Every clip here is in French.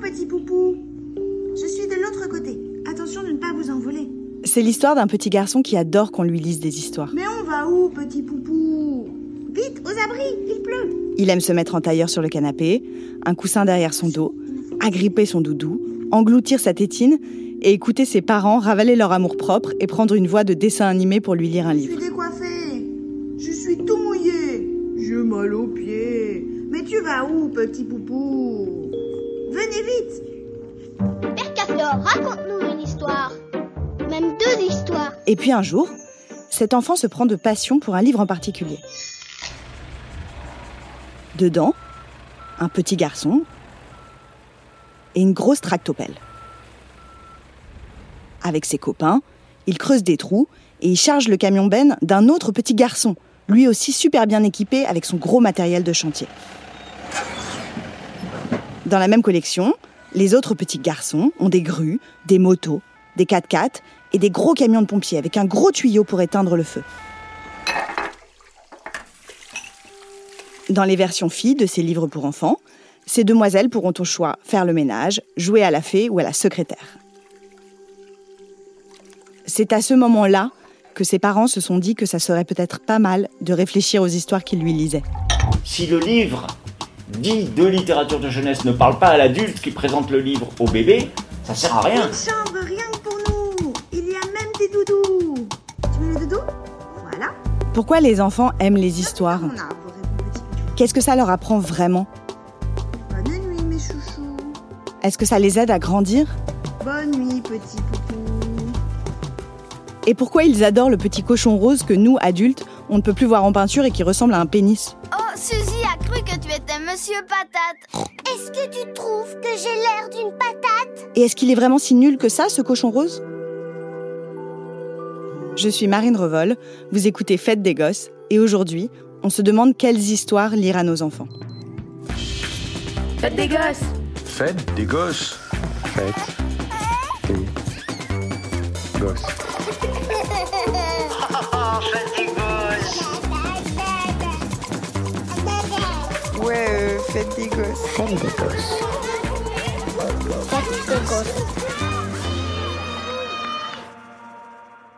Petit poupou Je suis de l'autre côté. Attention de ne pas vous envoler. C'est l'histoire d'un petit garçon qui adore qu'on lui lise des histoires. Mais on va où, petit poupou? Vite, aux abris, il pleut. Il aime se mettre en tailleur sur le canapé, un coussin derrière son dos, agripper son doudou, engloutir sa tétine et écouter ses parents ravaler leur amour-propre et prendre une voix de dessin animé pour lui lire un Je livre. suis décoiffée. Je suis tout mouillé. J'ai mal aux pieds. Mais tu vas où, petit poupou? Venez vite. Père Caflor, raconte-nous une histoire. Même deux histoires. Et puis un jour, cet enfant se prend de passion pour un livre en particulier. Dedans, un petit garçon et une grosse tractopelle. Avec ses copains, il creuse des trous et il charge le camion Ben d'un autre petit garçon, lui aussi super bien équipé avec son gros matériel de chantier. Dans la même collection, les autres petits garçons ont des grues, des motos, des 4x4 et des gros camions de pompiers avec un gros tuyau pour éteindre le feu. Dans les versions filles de ces livres pour enfants, ces demoiselles pourront au choix faire le ménage, jouer à la fée ou à la secrétaire. C'est à ce moment-là que ses parents se sont dit que ça serait peut-être pas mal de réfléchir aux histoires qu'ils lui lisaient. Si le livre dit de littérature de jeunesse ne parle pas à l'adulte qui présente le livre au bébé, ça sert à rien. Une chambre rien que pour nous. Il y a même des doudous. Tu veux le doudou Voilà. Pourquoi les enfants aiment les histoires? Qu'est-ce que ça leur apprend vraiment? Bonne nuit, mes chouchous. Est-ce que ça les aide à grandir? Bonne nuit, petit poupou. Et pourquoi ils adorent le petit cochon rose que nous, adultes, on ne peut plus voir en peinture et qui ressemble à un pénis? Oh, Suzy Monsieur Patate. Est-ce que tu trouves que j'ai l'air d'une patate? Et est-ce qu'il est vraiment si nul que ça, ce cochon rose? Je suis Marine Revol, vous écoutez Fête des Gosses, et aujourd'hui, on se demande quelles histoires lire à nos enfants. Faites des gosses Fête des gosses. Fête des gosses. fête des gosses.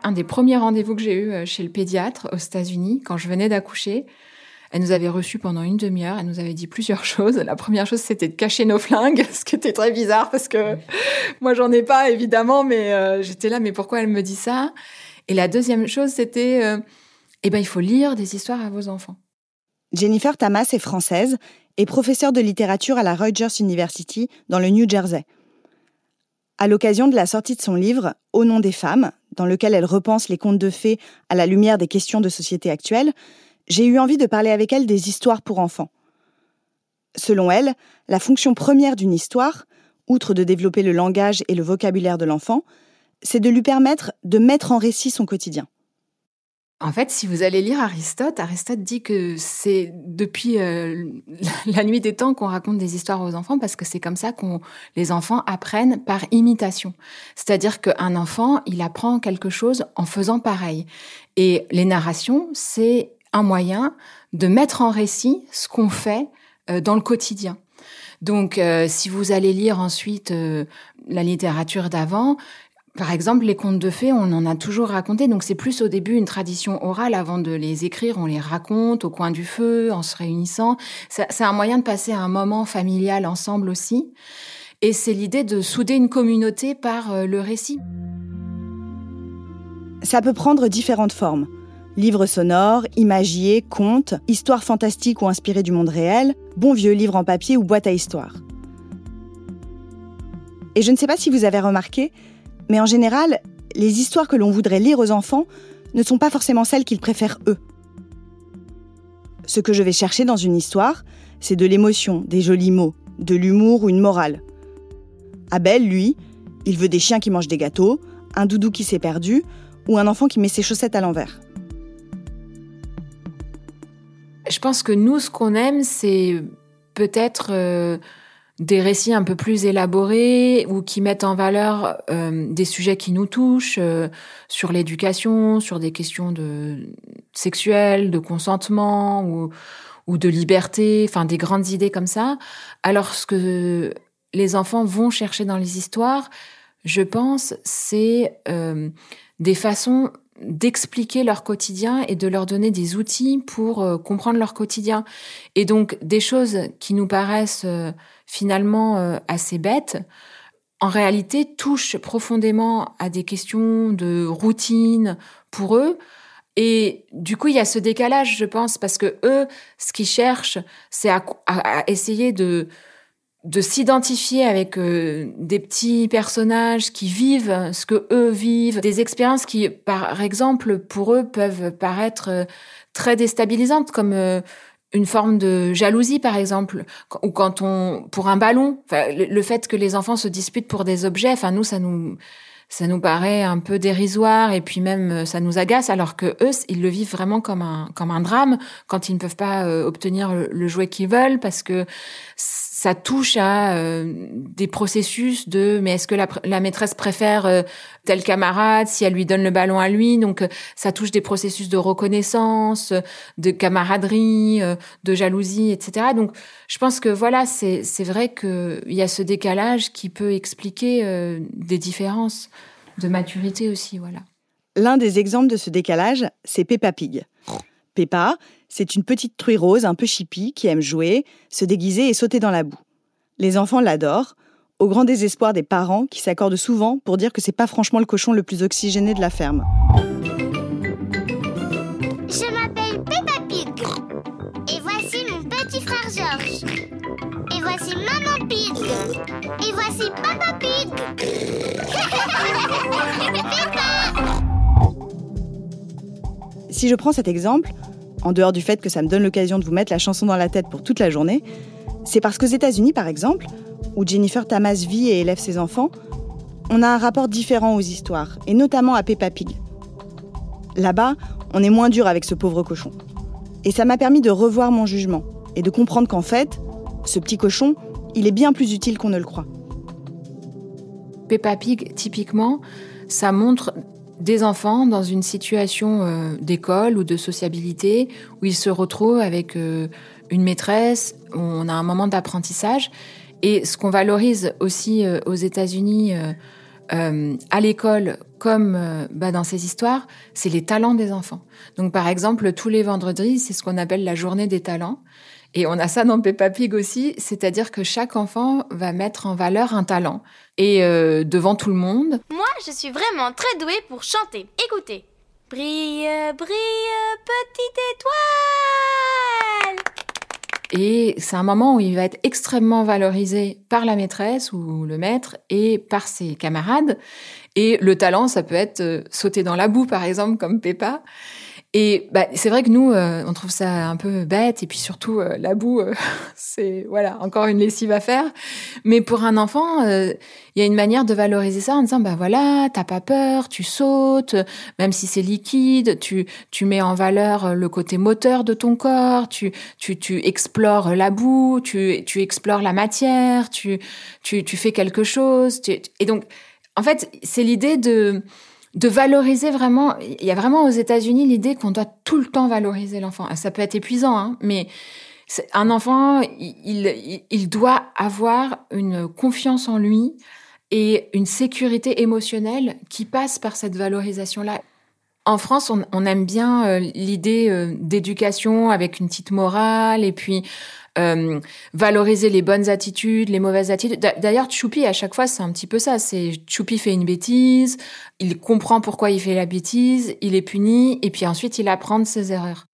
Un des premiers rendez-vous que j'ai eu euh, chez le pédiatre aux États-Unis, quand je venais d'accoucher, elle nous avait reçus pendant une demi-heure. Elle nous avait dit plusieurs choses. La première chose, c'était de cacher nos flingues, ce qui était très bizarre parce que moi, j'en ai pas, évidemment, mais euh, j'étais là, mais pourquoi elle me dit ça? Et la deuxième chose, c'était, euh, eh ben, il faut lire des histoires à vos enfants. Jennifer Tamas est française et professeure de littérature à la Rutgers University dans le New Jersey. À l'occasion de la sortie de son livre Au nom des femmes, dans lequel elle repense les contes de fées à la lumière des questions de société actuelles, j'ai eu envie de parler avec elle des histoires pour enfants. Selon elle, la fonction première d'une histoire, outre de développer le langage et le vocabulaire de l'enfant, c'est de lui permettre de mettre en récit son quotidien. En fait, si vous allez lire Aristote, Aristote dit que c'est depuis euh, la nuit des temps qu'on raconte des histoires aux enfants parce que c'est comme ça qu'on les enfants apprennent par imitation. C'est-à-dire qu'un enfant, il apprend quelque chose en faisant pareil. Et les narrations, c'est un moyen de mettre en récit ce qu'on fait euh, dans le quotidien. Donc, euh, si vous allez lire ensuite la littérature d'avant, Par exemple, les contes de fées, on en a toujours raconté, donc c'est plus au début une tradition orale. Avant de les écrire, on les raconte au coin du feu, en se réunissant. C'est un moyen de passer un moment familial ensemble aussi. Et c'est l'idée de souder une communauté par euh, le récit. Ça peut prendre différentes formes. Livres sonores, imagiers, contes, histoires fantastiques ou inspirées du monde réel, bons vieux livres en papier ou boîtes à histoires. Et je ne sais pas si vous avez remarqué, mais en général, les histoires que l'on voudrait lire aux enfants ne sont pas forcément celles qu'ils préfèrent eux. Ce que je vais chercher dans une histoire, c'est de l'émotion, des jolis mots, de l'humour ou une morale. Abel, lui, il veut des chiens qui mangent des gâteaux, un doudou qui s'est perdu ou un enfant qui met ses chaussettes à l'envers. Je pense que nous, ce qu'on aime, c'est peut-être euh, des récits un peu plus élaborés ou qui mettent en valeur euh, des sujets qui nous touchent euh, sur l'éducation, sur des questions de sexuelles, de consentement ou, ou de liberté, enfin des grandes idées comme ça. Alors ce que les enfants vont chercher dans les histoires, je pense, c'est euh, des façons d'expliquer leur quotidien et de leur donner des outils pour euh, comprendre leur quotidien. Et donc des choses qui nous paraissent euh, finalement euh, assez bêtes, en réalité touchent profondément à des questions de routine pour eux. Et du coup, il y a ce décalage, je pense, parce que eux, ce qu'ils cherchent, c'est à, à, essayer de de s'identifier avec euh, des petits personnages qui vivent ce que eux vivent, des expériences qui, par exemple, pour eux peuvent paraître euh, très déstabilisantes, comme euh, une forme de jalousie, par exemple, ou quand on, pour un ballon, le, le, fait que les enfants se disputent pour des objets, enfin nous, ça nous ça nous paraît un peu dérisoire et puis même euh, ça nous agace alors que eux ils le vivent vraiment comme un comme un drame quand ils ne peuvent pas euh, obtenir le, jouet qu'ils veulent parce que ça touche à euh, des processus de mais est-ce que la, maîtresse préfère tel camarade si elle lui donne le ballon à lui? Donc ça touche des processus de reconnaissance de camaraderie de jalousie etc donc je pense que voilà c'est c'est vrai que il y a ce décalage qui peut expliquer des différences de maturité aussi, voilà. L'un des exemples de ce décalage, c'est Peppa Pig. Peppa, c'est une petite truie rose un peu chippie qui aime jouer, se déguiser et sauter dans la boue. Les enfants l'adorent, au grand désespoir des parents qui s'accordent souvent pour dire que c'est pas franchement le cochon le plus oxygéné de la ferme. Je m'appelle Peppa Pig. Et voici mon petit frère Georges. Et voici Maman Pig. Et voici Papa Pig. Si je prends cet exemple, en dehors du fait que ça me donne l'occasion de vous mettre la chanson dans la tête pour toute la journée, c'est parce qu'aux États-Unis, par exemple, où Jennifer Tamas vit et élève ses enfants, on a un rapport différent aux histoires, et notamment à Peppa Pig. Là-bas, on est moins dur avec ce pauvre cochon. Et ça m'a permis de revoir mon jugement, et de comprendre qu'en fait, ce petit cochon, il est bien plus utile qu'on ne le croit. Peppa Pig, typiquement, ça montre des enfants dans une situation euh, d'école ou de sociabilité où ils se retrouvent avec euh, une maîtresse, où on a un moment d'apprentissage. Et ce qu'on valorise aussi euh, aux États-Unis à l'école comme bah, dans ces histoires, c'est les talents des enfants. Donc par exemple, tous les vendredis, c'est ce qu'on appelle la journée des talents. Et on a ça dans Peppa Pig aussi, c'est-à-dire que chaque enfant va mettre en valeur un talent. Et euh, devant tout le monde. Moi, je suis vraiment très douée pour chanter. Écoutez. Brille, brille, petite étoile et c'est un moment où il va être extrêmement valorisé par la maîtresse ou le maître et par ses camarades. Et le talent, ça peut être euh, sauter dans la boue, par exemple, comme Peppa. Et bah, c'est vrai que nous, euh, on trouve ça un peu bête, et puis surtout euh, la boue, euh, c'est voilà encore une lessive à faire. Mais pour un enfant, il y a une manière de valoriser ça en disant bah voilà, t'as pas peur, tu sautes, même si c'est liquide, tu tu mets en valeur le côté moteur de ton corps, tu tu tu explores la boue, tu tu explores la matière, tu tu tu fais quelque chose. et donc en fait, c'est l'idée de de valoriser vraiment. Il y a vraiment aux États-Unis l'idée qu'on doit tout le temps valoriser l'enfant. Ah, ça peut être épuisant, hein, mais un enfant, il, doit avoir une confiance en lui et une sécurité émotionnelle qui passe par cette valorisation-là. En France, on, aime bien euh, l'idée euh, d'éducation avec une petite morale et puis euh, valoriser les bonnes attitudes, les mauvaises attitudes. D'ailleurs, Choupi, à chaque fois, c'est un petit peu ça. C'est Choupi fait une bêtise, il comprend pourquoi il fait la bêtise, il est puni, et puis ensuite il apprend de ses erreurs.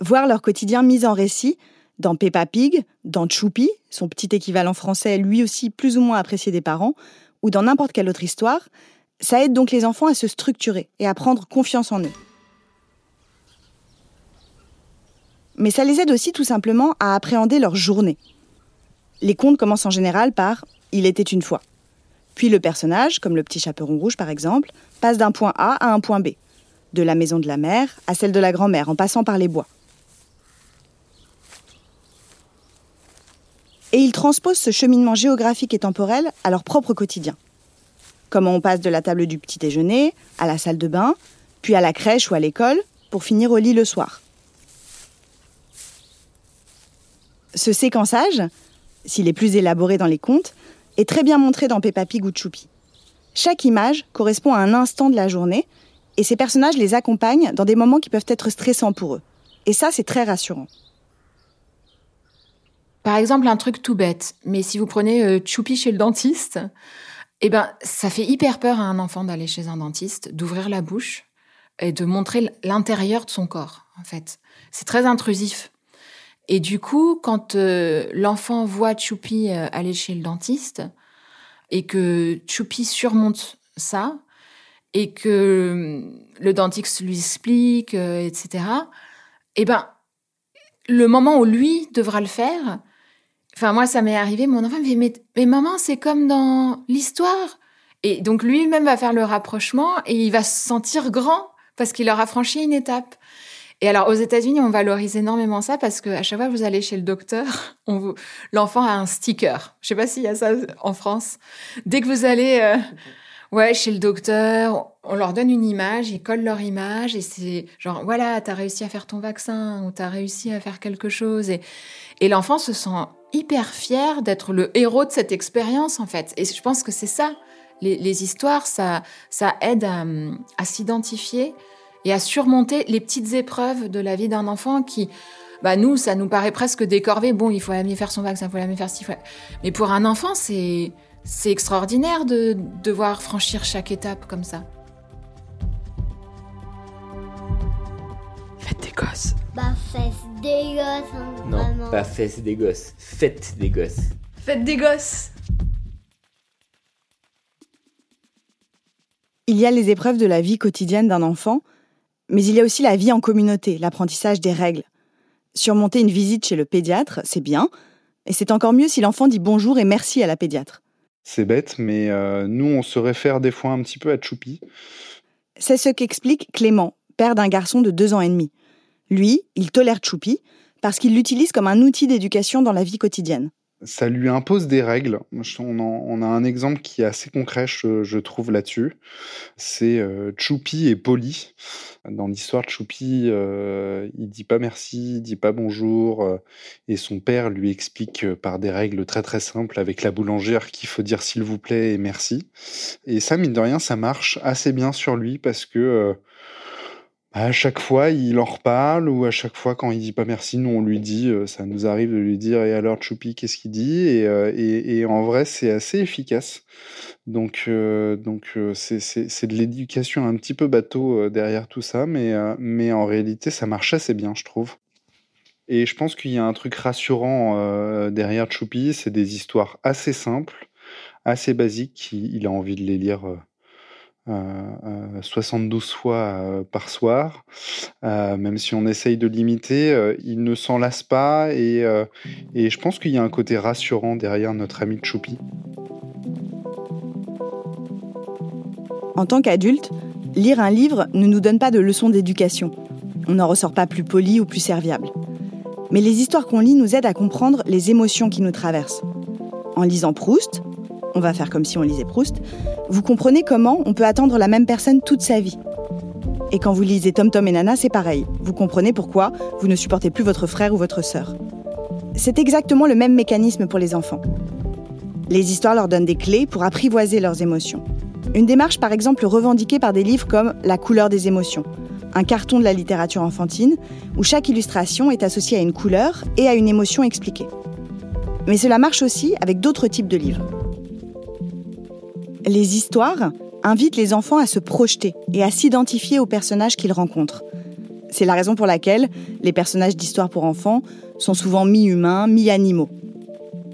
Voir leur quotidien mis en récit, dans Peppa Pig, dans Choupi, son petit équivalent français lui aussi plus ou moins apprécié des parents, ou dans n'importe quelle autre histoire, ça aide donc les enfants à se structurer et à prendre confiance en eux. Mais ça les aide aussi tout simplement à appréhender leur journée. Les contes commencent en général par Il était une fois. Puis le personnage, comme le petit chaperon rouge par exemple, passe d'un point A à un point B, de la maison de la mère à celle de la grand-mère en passant par les bois. Et ils transposent ce cheminement géographique et temporel à leur propre quotidien. Comment on passe de la table du petit déjeuner à la salle de bain, puis à la crèche ou à l'école, pour finir au lit le soir. Ce séquençage, s'il est plus élaboré dans les contes, est très bien montré dans Peppa Pig ou Choupi. Chaque image correspond à un instant de la journée et ces personnages les accompagnent dans des moments qui peuvent être stressants pour eux. Et ça, c'est très rassurant. Par exemple, un truc tout bête, mais si vous prenez euh, Choupi chez le dentiste, eh ben, ça fait hyper peur à un enfant d'aller chez un dentiste, d'ouvrir la bouche et de montrer l'intérieur de son corps, en fait. C'est très intrusif. Et du coup, quand euh, l'enfant voit Choupi euh, aller chez le dentiste et que Choupi surmonte ça et que euh, le dentiste lui explique, etc. Eh ben, le moment où lui devra le faire, enfin moi ça m'est arrivé, mon enfant me dit mais, mais maman c'est comme dans l'histoire. Et donc lui-même va faire le rapprochement et il va se sentir grand parce qu'il aura franchi une étape. Et alors, aux États-Unis, on valorise énormément ça parce que à chaque fois que vous allez chez le docteur, l'enfant a un sticker. Je sais pas s'il y a ça en France. Dès que vous allez, euh, ouais, chez le docteur, on leur donne une image, ils collent leur image et c'est genre, voilà, t'as réussi à faire ton vaccin ou t'as réussi à faire quelque chose. Et, l'enfant se sent hyper fier d'être le héros de cette expérience, en fait. Et je pense que c'est ça. Les, histoires, ça, ça aide à s'identifier et à surmonter les petites épreuves de la vie d'un enfant qui, bah nous, ça nous paraît presque décorvé. Bon, il faut aller faire son vaccin, il faut aller faire ci, Mais pour un enfant, c'est c'est extraordinaire de devoir franchir chaque étape comme ça. Faites des gosses. Bah, faites des gosses. Hein, non, pas faites des gosses. Faites des gosses. Faites des gosses. Il y a les épreuves de la vie quotidienne d'un enfant mais il y a aussi la vie en communauté, l'apprentissage des règles. Surmonter une visite chez le pédiatre, c'est bien, et c'est encore mieux si l'enfant dit bonjour et merci à la pédiatre. C'est bête, mais euh, nous, on se réfère des fois un petit peu à Choupi. C'est ce qu'explique Clément, père d'un garçon de deux ans et demi. Lui, il tolère Choupi parce qu'il l'utilise comme un outil d'éducation dans la vie quotidienne ça lui impose des règles. On, a un exemple qui est assez concret, je, trouve, là-dessus. C'est euh, Choupi et Polly. Dans l'histoire de Choupi, euh, il dit pas merci, il dit pas bonjour, euh, et son père lui explique euh, par des règles très très simples avec la boulangère qu'il faut dire s'il vous plaît et merci. Et ça, mine de rien, ça marche assez bien sur lui parce que à chaque fois, il en reparle ou à chaque fois, quand il dit pas merci, nous on lui dit, euh, ça nous arrive de lui dire, et alors Choupi, qu'est-ce qu'il dit? Et, euh, et, en vrai, c'est assez efficace. Donc, euh, donc c'est de l'éducation un petit peu bateau derrière tout ça, mais, mais en réalité, ça marche assez bien, je trouve. Et je pense qu'il y a un truc rassurant derrière Choupi, c'est des histoires assez simples, assez basiques, il a envie de les lire 72 euh, euh, fois euh, par soir. même si on essaye de limiter, il ne s'en lasse pas et, et je pense qu'il y a un côté rassurant derrière notre ami Choupi. En tant qu'adulte, lire un livre ne nous donne pas de leçons d'éducation. On n'en ressort pas plus poli ou plus serviable. Mais les histoires qu'on lit nous aident à comprendre les émotions qui nous traversent. En lisant Proust, on va faire comme si on lisait Proust, vous comprenez comment on peut attendre la même personne toute sa vie. Et quand vous lisez Tom Tom et Nana, c'est pareil. Vous comprenez pourquoi vous ne supportez plus votre frère ou votre sœur. C'est exactement le même mécanisme pour les enfants. Les histoires leur donnent des clés pour apprivoiser leurs émotions. Une démarche par exemple revendiquée par des livres comme La couleur des émotions, un carton de la littérature enfantine où chaque illustration est associée à une couleur et à une émotion expliquée. Mais cela marche aussi avec d'autres types de livres. Les histoires invitent les enfants à se projeter et à s'identifier aux personnages qu'ils rencontrent. C'est la raison pour laquelle les personnages d'histoires pour enfants sont souvent mi-humains, mi-animaux.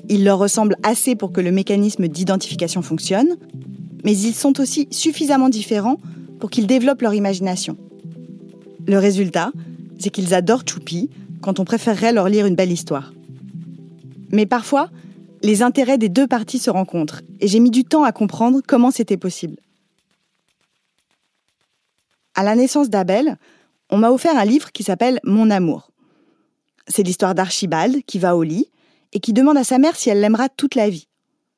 Ils leur ressemblent assez pour que le mécanisme d'identification fonctionne, mais ils sont aussi suffisamment différents pour qu'ils développent leur imagination. Le résultat, c'est qu'ils adorent Choupi quand on préférerait leur lire une belle histoire. Mais parfois, les intérêts des deux parties se rencontrent, et j'ai mis du temps à comprendre comment c'était possible. À la naissance d'Abel, on m'a offert un livre qui s'appelle Mon amour. C'est l'histoire d'Archibald qui va au lit et qui demande à sa mère si elle l'aimera toute la vie.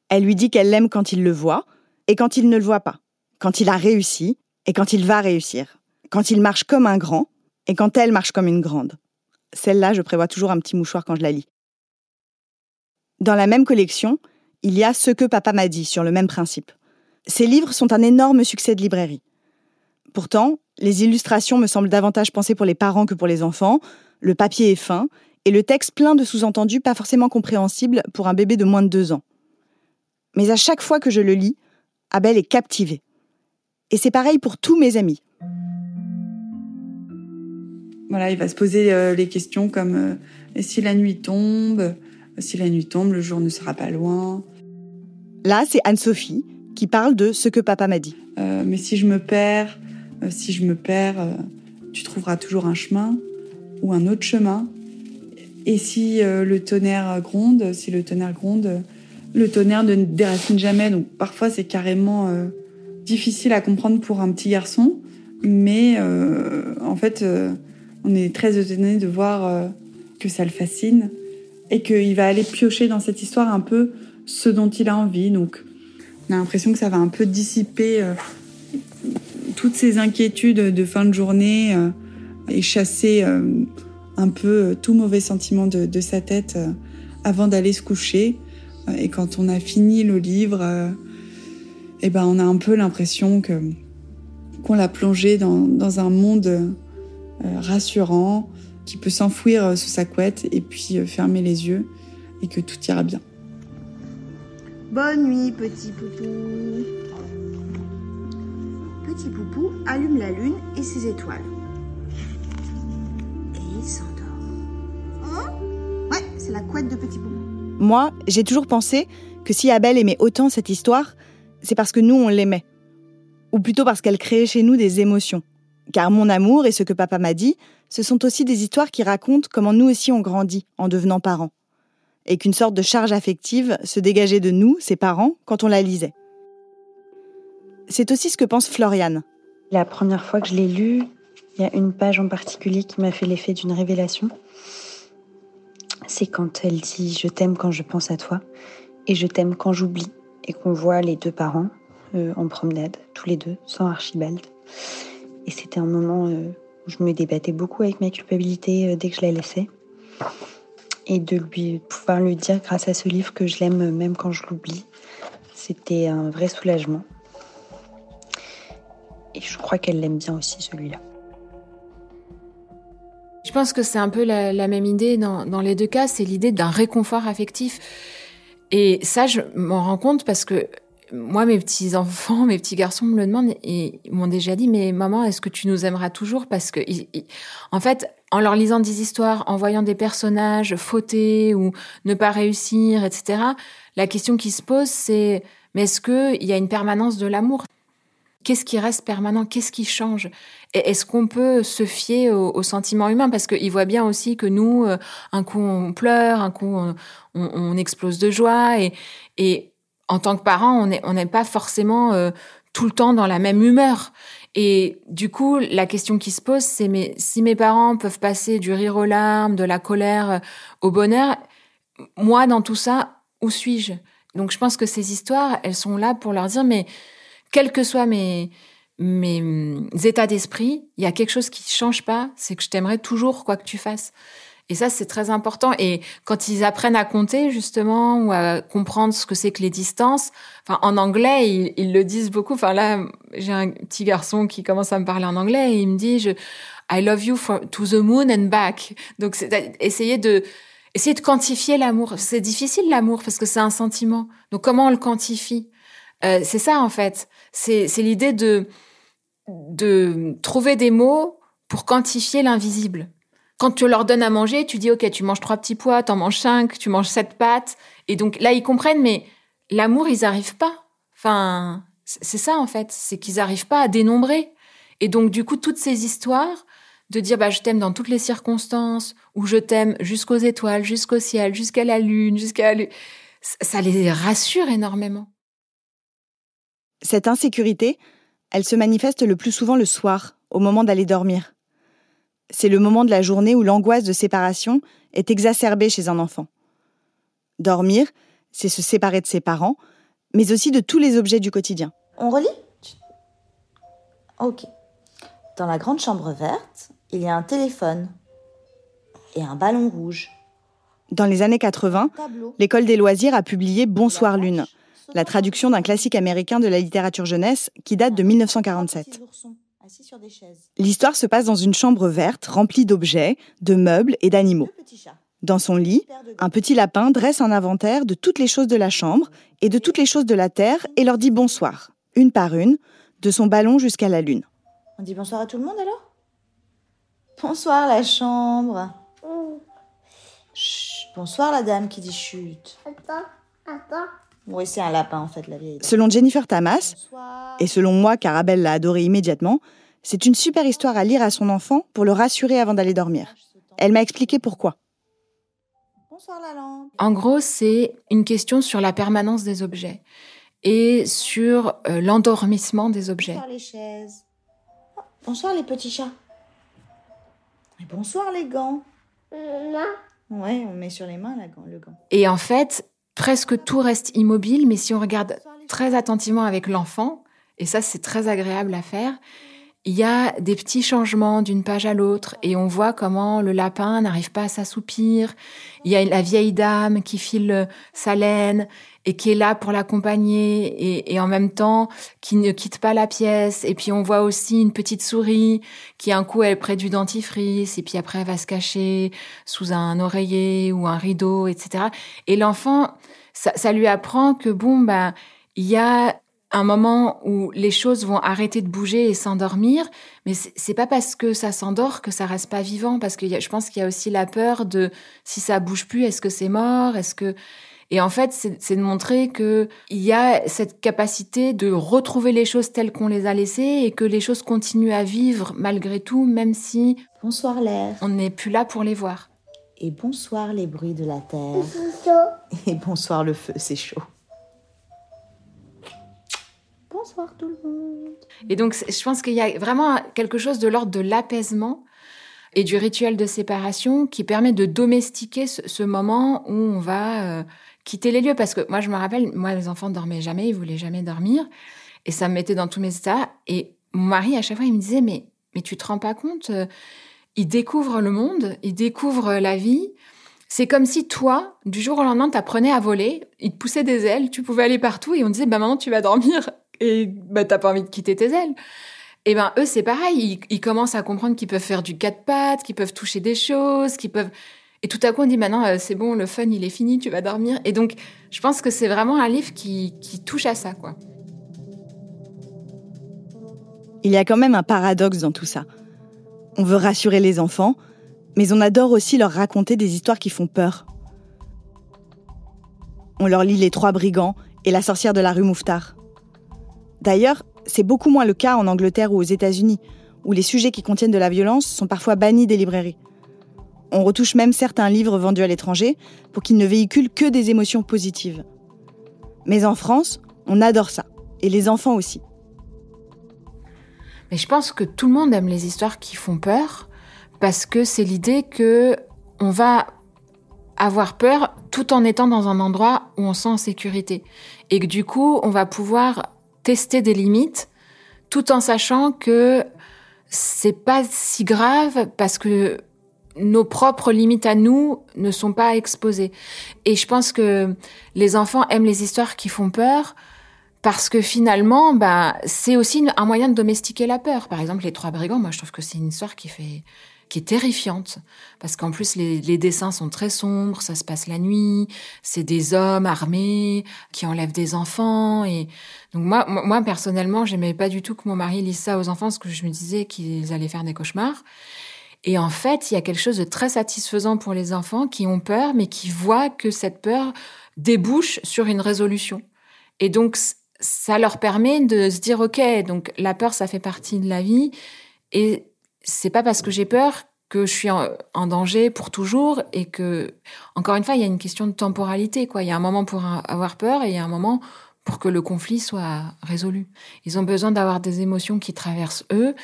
Elle lui dit qu'elle l'aime quand il le voit et quand il ne le voit pas, quand il a réussi et quand il va réussir, quand il marche comme un grand et quand elle marche comme une grande. Celle-là, je prévois toujours un petit mouchoir quand je la lis. Dans la même collection, il y a Ce que papa m'a dit sur le même principe. Ces livres sont un énorme succès de librairie. Pourtant, les illustrations me semblent davantage pensées pour les parents que pour les enfants, le papier est fin, et le texte plein de sous-entendus pas forcément compréhensibles pour un bébé de moins de deux ans. Mais à chaque fois que je le lis, Abel est captivé. Et c'est pareil pour tous mes amis. Voilà, il va se poser euh, les questions comme euh, et si la nuit tombe? Si la nuit tombe, le jour ne sera pas loin. Là, c'est Anne-Sophie qui parle de ce que papa m'a dit. Euh, mais si je me perds, si je me perds, tu trouveras toujours un chemin ou un autre chemin. Et si le tonnerre gronde, si le tonnerre gronde, le tonnerre ne déracine jamais. Donc parfois c'est carrément difficile à comprendre pour un petit garçon, mais en fait on est très étonné de voir euh, que ça le fascine et qu'il va aller piocher dans cette histoire un peu ce dont il a envie. Donc, on a l'impression que ça va un peu dissiper euh, toutes ces inquiétudes de fin de journée euh, et chasser un peu tout mauvais sentiment de, sa tête avant d'aller se coucher. Et quand on a fini le livre, eh ben, on a un peu l'impression qu'on l'a plongé dans, dans un monde euh, rassurant, qui peut s'enfouir euh, sous sa couette et puis euh, fermer les yeux et que tout ira bien. Bonne nuit, petit poupou. Petit poupou allume la lune et ses étoiles. Et il s'endort. Hein? Ouais, c'est la couette de petit poupou. Moi, j'ai toujours pensé que si Abel aimait autant cette histoire, c'est parce que nous, on l'aimait. Ou plutôt parce qu'elle créait chez nous des émotions. Car mon amour et ce que papa m'a dit, ce sont aussi des histoires qui racontent comment nous aussi on grandit en devenant parents. Et qu'une sorte de charge affective se dégageait de nous, ses parents, quand on la lisait. C'est aussi ce que pense Floriane. La première fois que je l'ai lu, il y a une page en particulier qui m'a fait l'effet d'une révélation. C'est quand elle dit Je t'aime quand je pense à toi et je t'aime quand j'oublie et qu'on voit les deux parents euh, en promenade, tous les deux, sans Archibald. Et c'était un moment euh, je me débattais beaucoup avec ma culpabilité euh, dès que je la laissais. Et de lui pouvoir lui dire grâce à ce livre que je l'aime même quand je l'oublie, c'était un vrai soulagement. Et je crois qu'elle l'aime bien aussi celui-là. Je pense que c'est un peu la, même idée dans, les deux cas, c'est l'idée d'un réconfort affectif. Et ça, je m'en rends compte parce que moi, mes petits enfants, mes petits garçons me le demandent et ils m'ont déjà dit, mais maman, est-ce que tu nous aimeras toujours? Parce que, en fait, en leur lisant des histoires, en voyant des personnages fauter ou ne pas réussir, etc., la question qui se pose, c'est, mais est-ce qu'il y a une permanence de l'amour? Qu'est-ce qui reste permanent? Qu'est-ce qui change? Est-ce qu'on peut se fier au, sentiment humain? Parce qu'ils voient bien aussi que nous, euh, un coup on pleure, un coup on, on explose de joie, et, et en tant que parent, on n'est pas forcément euh, tout le temps dans la même humeur. Et du coup, la question qui se pose, c'est mais si mes parents peuvent passer du rire aux larmes, de la colère euh, au bonheur, moi dans tout ça, où suis-je? Donc je pense que ces histoires, elles sont là pour leur dire mais quels que soient mes mm, états d'esprit, il y a quelque chose qui ne change pas, c'est que je t'aimerai toujours quoi que tu fasses. Et ça, c'est très important. Et quand ils apprennent à compter, justement, ou à comprendre ce que c'est que les distances, enfin, en anglais, ils, le disent beaucoup. Enfin, là, j'ai un petit garçon qui commence à me parler en anglais et il me dit, je, I love you to the moon and back. Donc, c'est essayer de, essayer de quantifier l'amour. C'est difficile, l'amour, parce que c'est un sentiment. Donc, comment on le quantifie? Euh, c'est ça, en fait. C'est, c'est l'idée de, de trouver des mots pour quantifier l'invisible. Quand tu leur donnes à manger, tu dis, OK, tu manges trois petits pois, t'en manges cinq, tu manges sept pâtes. Et donc là, ils comprennent, mais l'amour, ils n'arrivent pas. Enfin, c'est ça, en fait. C'est qu'ils n'arrivent pas à dénombrer. Et donc, du coup, toutes ces histoires de dire, bah, je t'aime dans toutes les circonstances, ou je t'aime jusqu'aux étoiles, jusqu'au ciel, jusqu'à la lune, jusqu'à la... Ça les rassure énormément. Cette insécurité, elle se manifeste le plus souvent le soir, au moment d'aller dormir. C'est le moment de la journée où l'angoisse de séparation est exacerbée chez un enfant. Dormir, c'est se séparer de ses parents, mais aussi de tous les objets du quotidien. On relit? Ok. Dans la grande chambre verte, il y a un téléphone et un ballon rouge. Dans les années 80, l'école des loisirs a publié Bonsoir Lune, la traduction d'un classique américain de la littérature jeunesse qui date de 1947. L'histoire se passe dans une chambre verte remplie d'objets, de meubles et d'animaux. Dans son lit, un petit lapin dresse un inventaire de toutes les choses de la chambre et de toutes les choses de la terre et leur dit bonsoir, une par une, de son ballon jusqu'à la lune. On dit bonsoir à tout le monde alors? Bonsoir la chambre. Chut, bonsoir la dame qui dit chut. Attends, attends. Oui, c'est un lapin en fait, la vieille. Selon Jennifer Tamas, et selon moi, car Abel l'a adoré immédiatement, c'est une super histoire à lire à son enfant pour le rassurer avant d'aller dormir. Elle m'a expliqué pourquoi. Bonsoir la lampe. En gros, c'est une question sur la permanence des objets et sur euh, l'endormissement des objets. Bonsoir les chaises. Oh, bonsoir les petits chats. Et bonsoir les gants. Ouais, on met sur les mains la le gant. Et en fait, presque tout reste immobile, mais si on regarde très attentivement avec l'enfant, et ça c'est très agréable à faire, il y a des petits changements d'une page à l'autre et on voit comment le lapin n'arrive pas à s'assoupir. Il y a la vieille dame qui file sa laine et qui est là pour l'accompagner et, et, en même temps qui ne quitte pas la pièce. Et puis on voit aussi une petite souris qui un coup elle est près du dentifrice et puis après elle va se cacher sous un oreiller ou un rideau, etc. Et l'enfant, ça, ça lui apprend que bon ben il y a un moment où les choses vont arrêter de bouger et s'endormir, mais c'est pas parce que ça s'endort que ça reste pas vivant, parce que je pense qu'il y a aussi la peur de si ça bouge plus, est-ce que c'est mort, est-ce que et en fait, c'est de montrer que il y a cette capacité de retrouver les choses telles qu'on les a laissées et que les choses continuent à vivre malgré tout, même si bonsoir l'air, on n'est plus là pour les voir. Et bonsoir les bruits de la terre. Et bonsoir le feu, c'est chaud. Bonsoir tout le monde. Et donc, je pense qu'il y a vraiment quelque chose de l'ordre de l'apaisement et du rituel de séparation qui permet de domestiquer ce, moment où on va euh, quitter les lieux. Parce que moi, je me rappelle, moi, les enfants dormaient jamais, ils voulaient jamais dormir. Et ça me mettait dans tous mes états. Et mon mari, à chaque fois, il me disait, mais, mais tu te rends pas compte euh, Ils découvrent le monde, ils découvrent la vie. C'est comme si toi, du jour au lendemain, t'apprenais à voler, ils te poussaient des ailes, tu pouvais aller partout et on disait, bah maintenant tu vas dormir et bah, t'as pas envie de quitter tes ailes. Et eh ben eux c'est pareil, ils, commencent à comprendre qu'ils peuvent faire du quatre pattes, qu'ils peuvent toucher des choses, qu'ils peuvent et tout à coup on dit maintenant euh, c'est bon le fun il est fini, tu vas dormir. Et donc je pense que c'est vraiment un livre qui, touche à ça quoi. Il y a quand même un paradoxe dans tout ça. On veut rassurer les enfants, mais on adore aussi leur raconter des histoires qui font peur. On leur lit Les Trois Brigands et La sorcière de la rue Mouffetard. D'ailleurs, c'est beaucoup moins le cas en Angleterre ou aux États-Unis, où les sujets qui contiennent de la violence sont parfois bannis des librairies. On retouche même certains livres vendus à l'étranger pour qu'ils ne véhiculent que des émotions positives. Mais en France, on adore ça, et les enfants aussi. Mais je pense que tout le monde aime les histoires qui font peur, parce que c'est l'idée que on va avoir peur tout en étant dans un endroit où on sent en sécurité. Et que du coup, on va pouvoir tester des limites tout en sachant que c'est pas si grave parce que nos propres limites à nous ne sont pas exposées. Et je pense que les enfants aiment les histoires qui font peur parce que finalement, bah, c'est aussi un moyen de domestiquer la peur. Par exemple, les trois brigands, moi, je trouve que c'est une histoire qui fait qui est terrifiante parce qu'en plus les, les, dessins sont très sombres, ça se passe la nuit, c'est des hommes armés qui enlèvent des enfants et donc moi moi personnellement j'aimais pas du tout que mon mari lise ça aux enfants parce que je me disais qu'ils allaient faire des cauchemars et en fait, il y a quelque chose de très satisfaisant pour les enfants qui ont peur, mais qui voient que cette peur débouche sur une résolution. Et donc, ça leur permet de se dire, OK, donc la peur, ça fait partie de la vie. Et c'est pas parce que j'ai peur que je suis en, danger pour toujours et que, encore une fois, il y a une question de temporalité, quoi. Il y a un moment pour avoir peur et il y a un moment pour que le conflit soit résolu. Ils ont besoin d'avoir des émotions qui traversent eux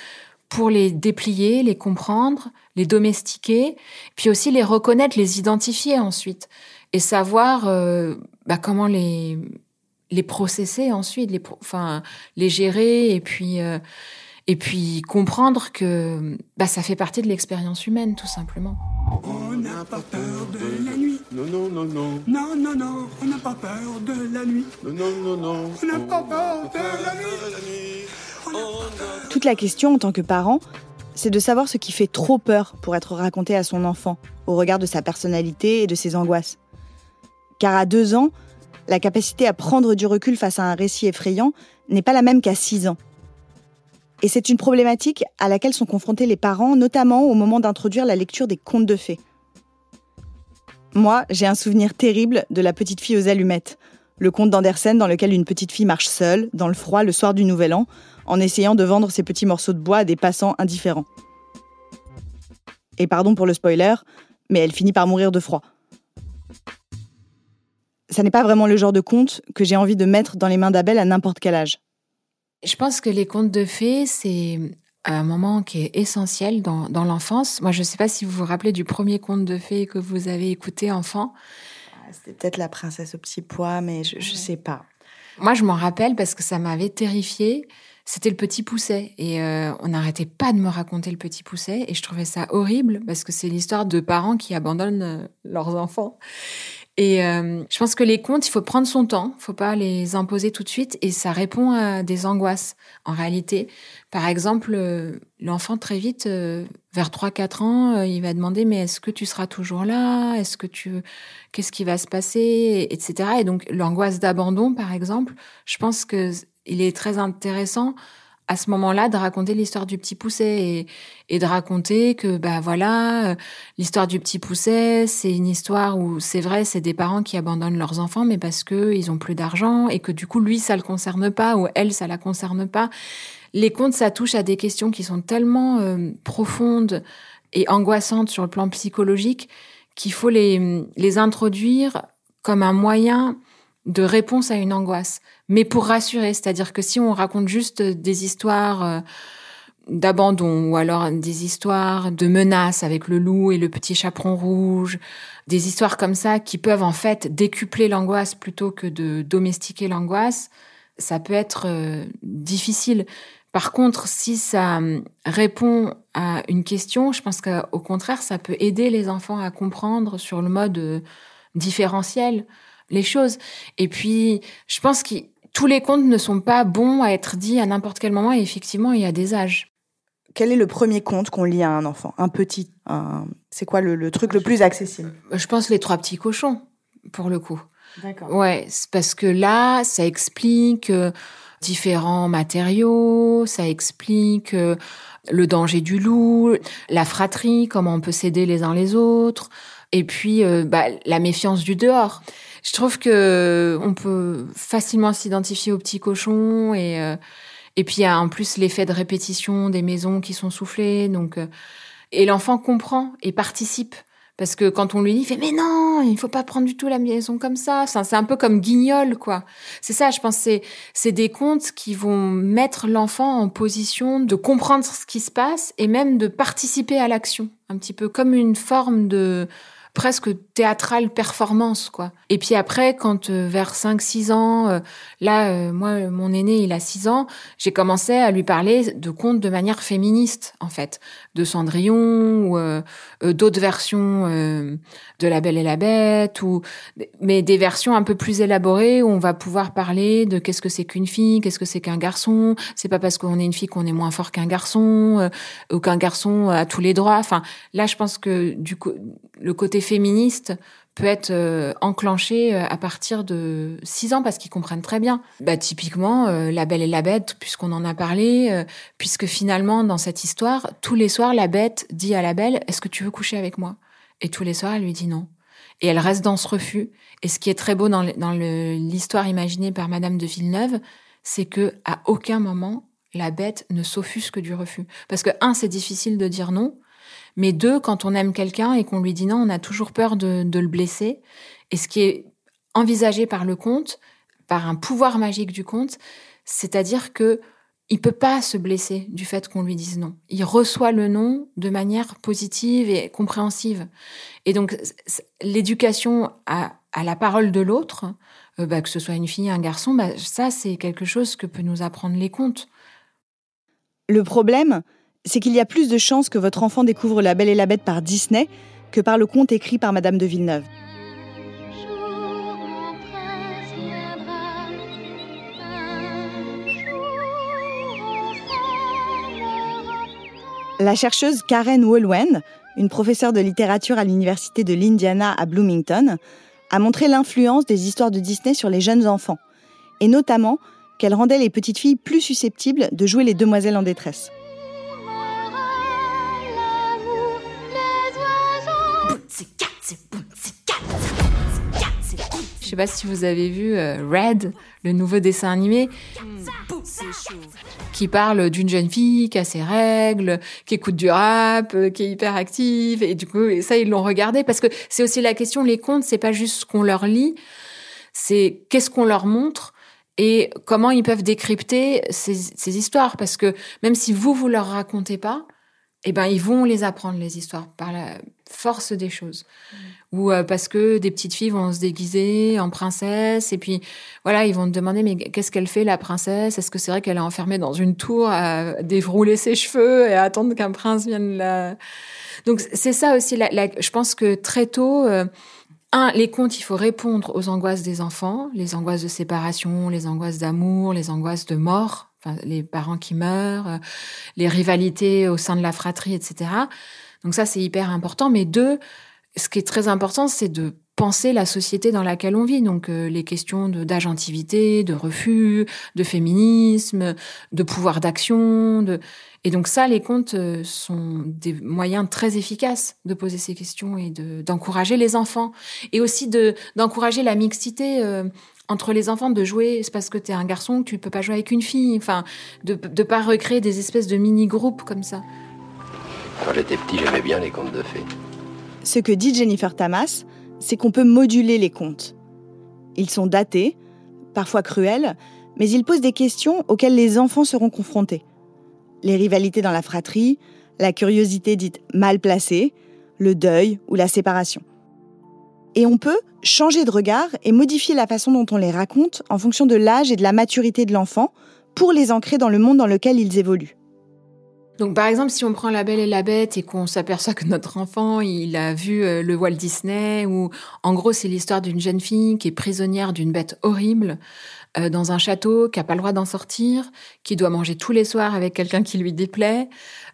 pour les déplier, les comprendre, les domestiquer, puis aussi les reconnaître, les identifier ensuite, et savoir euh, bah, comment les les processer ensuite, les enfin les gérer, et puis euh, et puis comprendre que bah, ça fait partie de l'expérience humaine, tout simplement. On n'a pas peur de la nuit. Non, non, non, non. Non, non, non, on n'a pas peur de la nuit. Non, non, non, non. On n'a pas peur de la nuit. Toute la question en tant que parent, c'est de savoir ce qui fait trop peur pour être raconté à son enfant, au regard de sa personnalité et de ses angoisses. Car à deux ans, la capacité à prendre du recul face à un récit effrayant n'est pas la même qu'à six ans. Et c'est une problématique à laquelle sont confrontés les parents, notamment au moment d'introduire la lecture des contes de fées. Moi, j'ai un souvenir terrible de La petite fille aux allumettes, le conte d'Andersen dans lequel une petite fille marche seule, dans le froid, le soir du Nouvel An, en essayant de vendre ses petits morceaux de bois à des passants indifférents. Et pardon pour le spoiler, mais elle finit par mourir de froid. Ça n'est pas vraiment le genre de conte que j'ai envie de mettre dans les mains d'Abel à n'importe quel âge. Je pense que les contes de fées, c'est un moment qui est essentiel dans, l'enfance. Moi, je ne sais pas si vous vous rappelez du premier conte de fées que vous avez écouté enfant. C'était peut-être la princesse au petit pois, mais je ne sais pas. Moi, je m'en rappelle parce que ça m'avait terrifiée. C'était le petit pousset. Et euh, on n'arrêtait pas de me raconter le petit pousset. Et je trouvais ça horrible parce que c'est l'histoire de parents qui abandonnent euh, leurs enfants. Et euh, je pense que les contes, il faut prendre son temps, il faut pas les imposer tout de suite, et ça répond à des angoisses. En réalité, par exemple, euh, l'enfant très vite, euh, vers 3-4 ans, il va demander mais est-ce que tu seras toujours là? Est-ce que tu, qu'est-ce qui va se passer, etc. Et donc l'angoisse d'abandon, par exemple, je pense que il est très intéressant à ce moment-là de raconter l'histoire du petit pousset et, de raconter que bah voilà euh, l'histoire du petit pousset c'est une histoire où c'est vrai c'est des parents qui abandonnent leurs enfants mais parce que ils ont plus d'argent et que du coup lui ça le concerne pas ou elle ça la concerne pas. Les contes ça touche à des questions qui sont tellement euh, profondes et angoissantes sur le plan psychologique qu'il faut les les introduire comme un moyen de réponse à une angoisse, mais pour rassurer. C'est-à-dire que si on raconte juste des histoires euh, d'abandon ou alors des histoires de menaces avec le loup et le petit chaperon rouge, des histoires comme ça qui peuvent en fait décupler l'angoisse plutôt que de domestiquer l'angoisse, ça peut être euh, difficile. Par contre, si ça euh, répond à une question, je pense qu'au contraire, ça peut aider les enfants à comprendre sur le mode différentiel les choses. Et puis, je pense que tous les contes ne sont pas bons à être dits à n'importe quel moment, et effectivement, il y a des âges. Quel est le premier conte qu'on lit à un enfant? Un petit C'est quoi le, truc le plus accessible? Je pense les trois petits cochons, pour le coup. D'accord. Ouais, parce que là, ça explique euh, différents matériaux, ça explique euh, le danger du loup, la fratrie, comment on peut s'aider les uns les autres, et puis euh, bah, la méfiance du dehors je trouve que on peut facilement s'identifier aux petits cochons et euh, et puis il y a en plus l'effet de répétition des maisons qui sont soufflées donc euh, et l'enfant comprend et participe parce que quand on lui dit, il fait mais non, il faut pas prendre du tout la maison comme ça. c'est un peu comme Guignol, quoi. C'est ça, je pense. C'est c'est des contes qui vont mettre l'enfant en position de comprendre ce qui se passe et même de participer à l'action, un petit peu comme une forme de presque théâtrale performance quoi. Et puis après quand euh, vers 5 6 ans euh, là euh, moi mon aîné il a 6 ans, j'ai commencé à lui parler de contes de manière féministe en fait, de Cendrillon ou d'autres versions de La Belle et la Bête ou mais des versions un peu plus élaborées où on va pouvoir parler de qu'est-ce que c'est qu'une fille, qu'est-ce que c'est qu'un garçon, c'est pas parce qu'on est une fille qu'on est moins fort qu'un garçon ou qu'un garçon a tous les droits. Enfin, là je pense que du coup le côté féministe peut être euh, enclenché euh, à partir de 6 ans parce qu'ils comprennent très bien. Bah typiquement euh, La Belle et la Bête puisqu'on en a parlé puisque finalement dans cette histoire tous les soirs la bête dit à la belle "Est-ce que tu veux coucher avec moi? Et tous les soirs elle lui dit non. Et elle reste dans ce refus. Et ce qui est très beau dans l'histoire imaginée par Madame de Villeneuve, c'est que à aucun moment la bête ne s'offusque du refus. Parce que un, c'est difficile de dire non, mais deux, quand on aime quelqu'un et qu'on lui dit non, on a toujours peur de, le blesser. Et ce qui est envisagé par le conte, par un pouvoir magique du conte, c'est-à-dire que il peut pas se blesser du fait qu'on lui dise non. Il reçoit le non de manière positive et compréhensive. Et donc l'éducation à, la parole de l'autre, euh, bah, que ce soit une fille, un garçon, bah, ça c'est quelque chose que peut nous apprendre les contes. Le problème, c'est qu'il y a plus de chances que votre enfant découvre La Belle et la Bête par Disney que par le conte écrit par Madame de Villeneuve. La chercheuse Karen Wolwen, une professeure de littérature à l'université de l'Indiana à Bloomington, a montré l'influence des histoires de Disney sur les jeunes enfants, et notamment qu'elle rendait les petites filles plus susceptibles de jouer les demoiselles en détresse. Sais pas si vous avez vu euh, Red, le nouveau dessin animé, qui parle d'une jeune fille qui a ses règles, qui écoute du rap, euh, qui est hyper active, et du coup, ça ils l'ont regardé parce que c'est aussi la question. Les contes, c'est pas juste ce qu'on leur lit, c'est qu'est-ce qu'on leur montre et comment ils peuvent décrypter ces, ces histoires. Parce que même si vous vous leur racontez pas, eh ben ils vont les apprendre les histoires par la force des choses. Mm. Ou euh, parce que des petites filles vont se déguiser en princesse et puis voilà, ils vont te demander mais qu'est-ce qu'elle fait la princesse? Est-ce que c'est vrai qu'elle est enfermée dans une tour à dérouler ses cheveux et à attendre qu'un prince vienne la? Donc c'est ça aussi la, je pense que très tôt euh, un, les contes, il faut répondre aux angoisses des enfants, les angoisses de séparation, les angoisses d'amour, les angoisses de mort, enfin, les parents qui meurent, euh, les rivalités au sein de la fratrie, etc. Donc ça, c'est hyper important. Mais deux, ce qui est très important, c'est de penser la société dans laquelle on vit. Donc euh, les questions d'agentivité, de, refus, de féminisme, de pouvoir d'action. De... Et donc ça, les contes euh, sont des moyens très efficaces de poser ces questions et d'encourager les enfants. Et aussi d'encourager la mixité entre les enfants de jouer, c'est parce que tu es un garçon que tu peux pas jouer avec une fille. Enfin, de ne pas recréer des espèces de mini-groupes comme ça. Quand j'étais petit, j'aimais bien les contes de fées. Ce que dit Jennifer Tamas, c'est qu'on peut moduler les contes. Ils sont datés, parfois cruels, mais ils posent des questions auxquelles les enfants seront confrontés. Les rivalités dans la fratrie, la curiosité dite mal placée, le deuil ou la séparation. Et on peut changer de regard et modifier la façon dont on les raconte en fonction de l'âge et de la maturité de l'enfant pour les ancrer dans le monde dans lequel ils évoluent. Donc par exemple, si on prend La Belle et la Bête et qu'on s'aperçoit que notre enfant, il a vu euh, le Walt Disney, ou en gros c'est l'histoire d'une jeune fille qui est prisonnière d'une bête horrible euh, dans un château, qui a pas le droit d'en sortir, qui doit manger tous les soirs avec quelqu'un qui lui déplaît,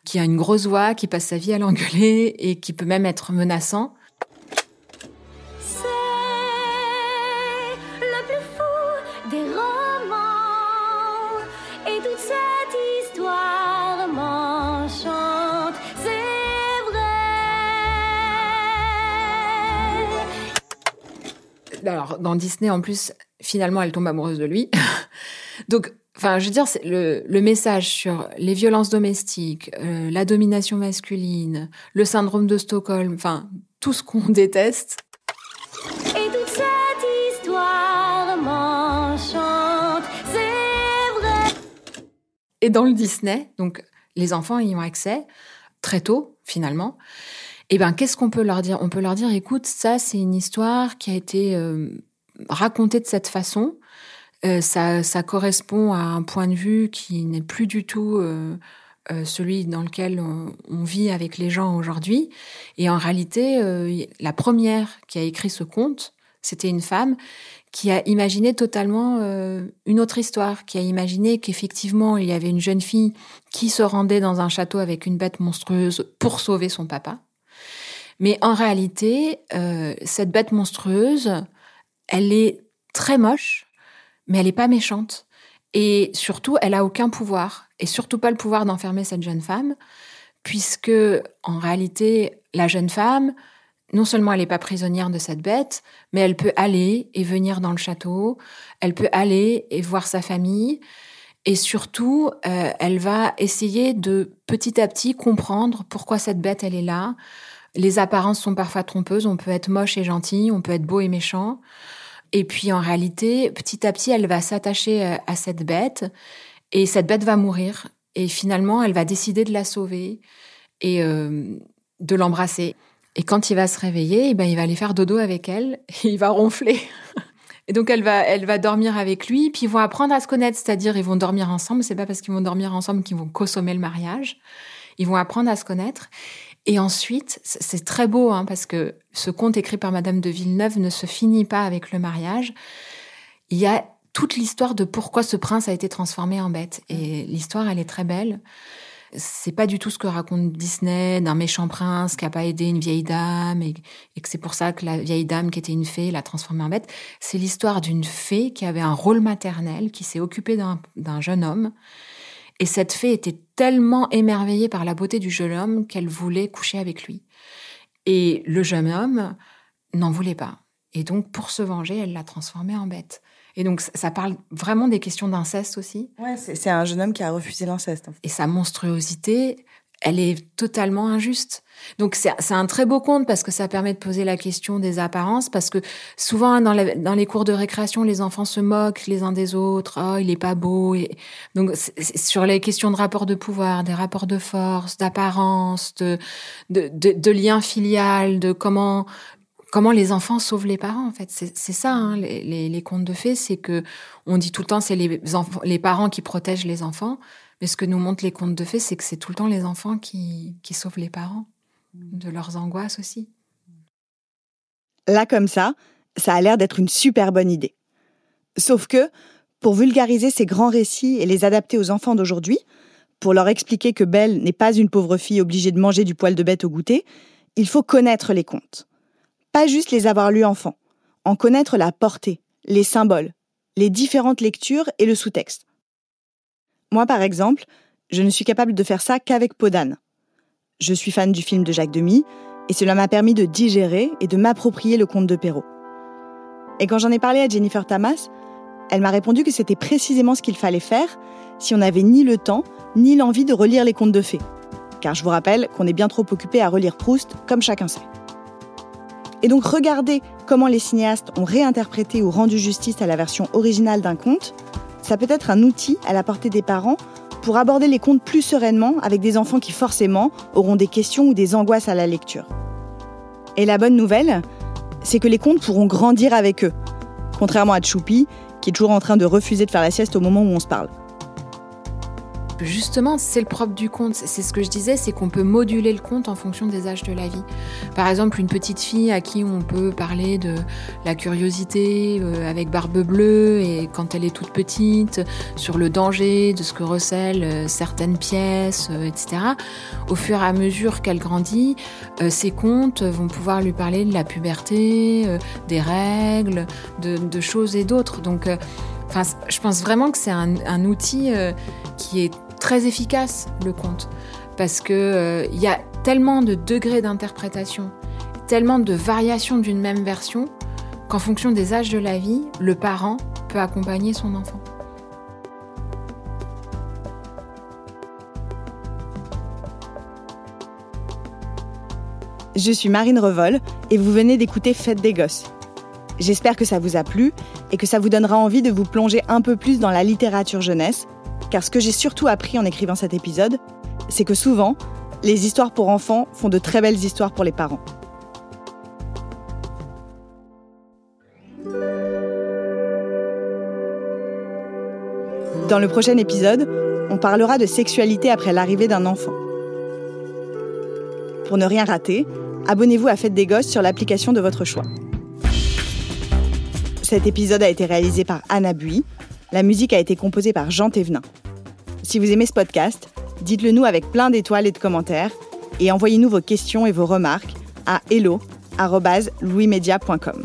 qui a une grosse voix, qui passe sa vie à l'engueuler et qui peut même être menaçant. Alors dans Disney en plus, finalement, elle tombe amoureuse de lui. Donc, enfin, je veux dire, le, le message sur les violences domestiques, euh, la domination masculine, le syndrome de Stockholm, enfin, tout ce qu'on déteste. Et toute cette histoire m'enchante, c'est vrai. Et dans le Disney, donc les enfants y ont accès très tôt, finalement. Eh ben, qu'est-ce qu'on peut leur dire? On peut leur dire, écoute, ça, c'est une histoire qui a été euh, racontée de cette façon. Euh, ça, ça, correspond à un point de vue qui n'est plus du tout euh, euh celui dans lequel on, vit avec les gens aujourd'hui. Et en réalité, euh, la première qui a écrit ce conte, c'était une femme qui a imaginé totalement euh, une autre histoire, qui a imaginé qu'effectivement, il y avait une jeune fille qui se rendait dans un château avec une bête monstrueuse pour sauver son papa. Mais en réalité, euh, cette bête monstrueuse, elle est très moche, mais elle n'est pas méchante. Et surtout, elle a aucun pouvoir, et surtout pas le pouvoir d'enfermer cette jeune femme, puisque en réalité, la jeune femme, non seulement elle n'est pas prisonnière de cette bête, mais elle peut aller et venir dans le château, elle peut aller et voir sa famille, et surtout, euh, elle va essayer de petit à petit comprendre pourquoi cette bête, elle est là. Les apparences sont parfois trompeuses, on peut être moche et gentil, on peut être beau et méchant. Et puis en réalité, petit à petit, elle va s'attacher euh, à cette bête, et cette bête va mourir. Et finalement, elle va décider de la sauver et euh, de l'embrasser. Et quand il va se réveiller, eh ben, il va aller faire dodo avec elle et il va ronfler. Et donc elle va, elle va dormir avec lui, puis ils vont apprendre à se connaître, c'est-à-dire ils vont dormir ensemble. C'est pas parce qu'ils vont dormir ensemble qu'ils vont consommer le mariage. Ils vont apprendre à se connaître. Et ensuite, c'est très beau, hein, parce que ce conte écrit par Madame de Villeneuve ne se finit pas avec le mariage. Il y a toute l'histoire de pourquoi ce prince a été transformé en bête. Et l'histoire, elle est très belle c'est pas du tout ce que raconte Disney d'un méchant prince qui a pas aidé une vieille dame et, que c'est pour ça que la vieille dame qui était une fée l'a transformée en bête. C'est l'histoire d'une fée qui avait un rôle maternel, qui s'est occupée d'un jeune homme. Et cette fée était tellement émerveillée par la beauté du jeune homme qu'elle voulait coucher avec lui. Et le jeune homme n'en voulait pas. Et donc, pour se venger, elle l'a transformé en bête. Et donc, ça parle vraiment des questions d'inceste aussi. Ouais, c'est un jeune homme qui a refusé l'inceste. Et sa monstruosité, elle est totalement injuste. Donc c'est un très beau conte parce que ça permet de poser la question des apparences parce que souvent dans, dans les cours de récréation les enfants se moquent les uns des autres oh il est pas beau et donc sur les questions de rapport de pouvoir des rapports de force d'apparence de de, de de lien filial de comment comment les enfants sauvent les parents en fait. C'est ça hein, les, les, contes de fées, c'est que on dit tout le temps c'est les, les parents qui protègent les enfants, mais ce que nous montrent les contes de fées, c'est que c'est tout le temps les enfants qui, qui sauvent les parents de leurs angoisses aussi. Là comme ça, ça a l'air d'être une super bonne idée. Sauf que pour vulgariser ces grands récits et les adapter aux enfants d'aujourd'hui, pour leur expliquer que Belle n'est pas une pauvre fille obligée de manger du poil de bête au goûter, il faut connaître les contes. Pas juste les avoir lus enfants, en connaître la portée, les symboles, les différentes lectures et le sous-texte. Moi, par exemple, je ne suis capable de faire ça qu'avec Podane. Je suis fan du film de Jacques Demy, et cela m'a permis de digérer et de m'approprier le conte de Perrault. Et quand j'en ai parlé à Jennifer Tamas, elle m'a répondu que c'était précisément ce qu'il fallait faire si on n'avait ni le temps ni l'envie de relire les contes de fées. Car je vous rappelle qu'on est bien trop occupé à relire Proust, comme chacun sait. Et donc regarder comment les cinéastes ont réinterprété ou rendu justice à la version originale d'un conte, ça peut être un outil à la portée des parents pour aborder les contes plus sereinement avec des enfants qui forcément auront des questions ou des angoisses à la lecture. Et la bonne nouvelle, c'est que les contes pourront grandir avec eux, contrairement à Choupi, qui est toujours en train de refuser de faire la sieste au moment où on se parle. Justement, c'est le propre du conte. C'est ce que je disais, c'est qu'on peut moduler le conte en fonction des âges de la vie. Par exemple, une petite fille à qui on peut parler de la curiosité euh, avec barbe bleue et quand elle est toute petite, sur le danger de ce que recèlent euh, certaines pièces, euh, etc. Au fur et à mesure qu'elle grandit, ces contes vont pouvoir lui parler de la puberté, des règles, de, choses et d'autres. Donc, Enfin, je pense vraiment que c'est un, un, outil qui est très efficace, le conte, parce que euh, y a tellement de degrés d'interprétation, tellement de variations d'une même version, qu'en fonction des âges de la vie, le parent peut accompagner son enfant. Je suis Marine Revol et vous venez d'écouter Fête des Gosses. J'espère que ça vous a plu et que ça vous donnera envie de vous plonger un peu plus dans la littérature jeunesse car ce que j'ai surtout appris en écrivant cet épisode, c'est que souvent, les histoires pour enfants font de très belles histoires pour les parents. Dans le prochain épisode, on parlera de sexualité après l'arrivée d'un enfant. Pour ne rien rater, abonnez-vous à Fête des Gosses sur l'application de votre choix. Cet épisode a été réalisé par Anna Bui. La musique a été composée par Jean Thévenin. Si vous aimez ce podcast, dites-le nous avec plein d'étoiles et de commentaires et envoyez-nous vos questions et vos remarques à hello@louismedia.com.